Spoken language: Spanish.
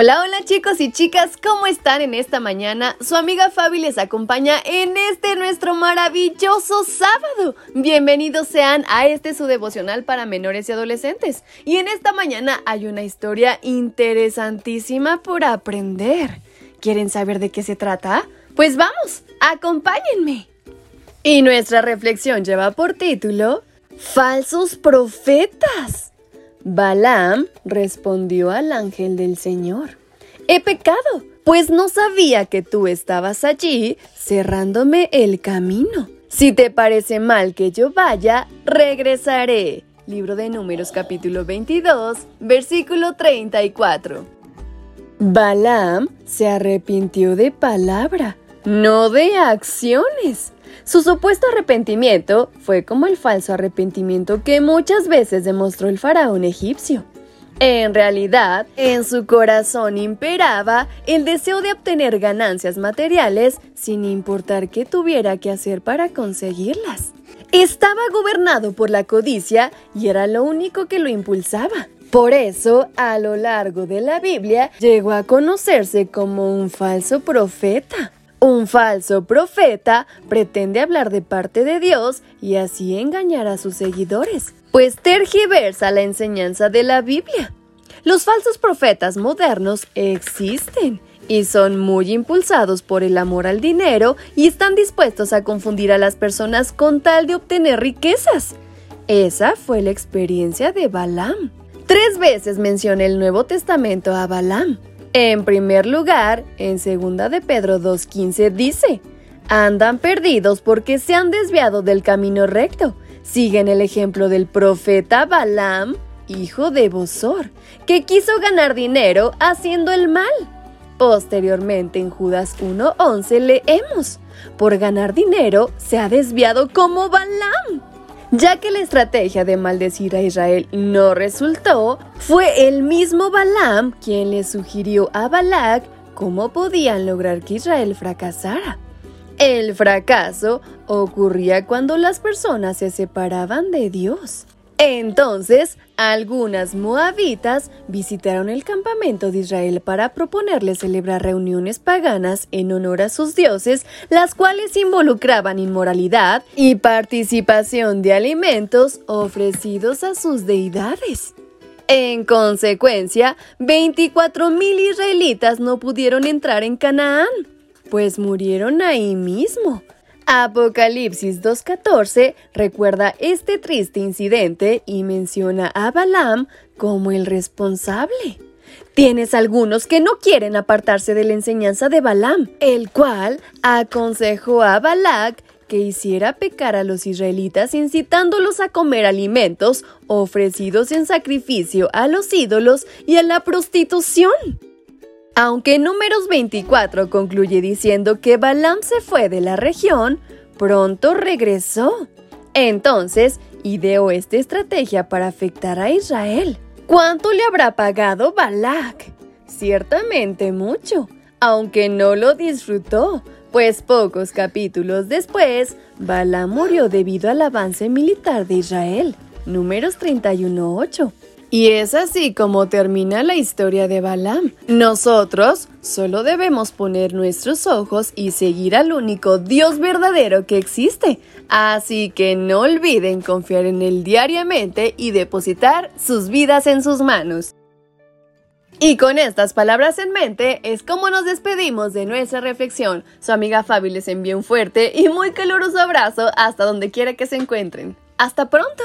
Hola, hola chicos y chicas, ¿cómo están en esta mañana? Su amiga Fabi les acompaña en este nuestro maravilloso sábado. Bienvenidos sean a este su devocional para menores y adolescentes. Y en esta mañana hay una historia interesantísima por aprender. ¿Quieren saber de qué se trata? Pues vamos, acompáñenme. Y nuestra reflexión lleva por título Falsos profetas. Balaam respondió al ángel del Señor, He pecado, pues no sabía que tú estabas allí cerrándome el camino. Si te parece mal que yo vaya, regresaré. Libro de Números capítulo 22, versículo 34. Balaam se arrepintió de palabra, no de acciones. Su supuesto arrepentimiento fue como el falso arrepentimiento que muchas veces demostró el faraón egipcio. En realidad, en su corazón imperaba el deseo de obtener ganancias materiales sin importar qué tuviera que hacer para conseguirlas. Estaba gobernado por la codicia y era lo único que lo impulsaba. Por eso, a lo largo de la Biblia, llegó a conocerse como un falso profeta. Un falso profeta pretende hablar de parte de Dios y así engañar a sus seguidores, pues tergiversa la enseñanza de la Biblia. Los falsos profetas modernos existen y son muy impulsados por el amor al dinero y están dispuestos a confundir a las personas con tal de obtener riquezas. Esa fue la experiencia de Balaam. Tres veces menciona el Nuevo Testamento a Balaam. En primer lugar, en 2 de Pedro 2.15 dice, andan perdidos porque se han desviado del camino recto. Siguen el ejemplo del profeta Balaam, hijo de Bosor, que quiso ganar dinero haciendo el mal. Posteriormente en Judas 1.11 leemos, por ganar dinero se ha desviado como Balaam ya que la estrategia de maldecir a Israel no resultó, fue el mismo Balaam quien le sugirió a Balak cómo podían lograr que Israel fracasara. El fracaso ocurría cuando las personas se separaban de Dios. Entonces, algunas moabitas visitaron el campamento de Israel para proponerle celebrar reuniones paganas en honor a sus dioses, las cuales involucraban inmoralidad y participación de alimentos ofrecidos a sus deidades. En consecuencia, 24.000 israelitas no pudieron entrar en Canaán, pues murieron ahí mismo. Apocalipsis 2.14 recuerda este triste incidente y menciona a Balaam como el responsable. Tienes algunos que no quieren apartarse de la enseñanza de Balaam, el cual aconsejó a Balak que hiciera pecar a los israelitas incitándolos a comer alimentos ofrecidos en sacrificio a los ídolos y a la prostitución. Aunque Números 24 concluye diciendo que Balaam se fue de la región, pronto regresó. Entonces, ideó esta estrategia para afectar a Israel. ¿Cuánto le habrá pagado Balak? Ciertamente mucho, aunque no lo disfrutó, pues pocos capítulos después, Balaam murió debido al avance militar de Israel. Números 31.8. Y es así como termina la historia de Balaam. Nosotros solo debemos poner nuestros ojos y seguir al único Dios verdadero que existe. Así que no olviden confiar en Él diariamente y depositar sus vidas en sus manos. Y con estas palabras en mente es como nos despedimos de nuestra reflexión. Su amiga Fabi les envía un fuerte y muy caluroso abrazo hasta donde quiera que se encuentren. ¡Hasta pronto!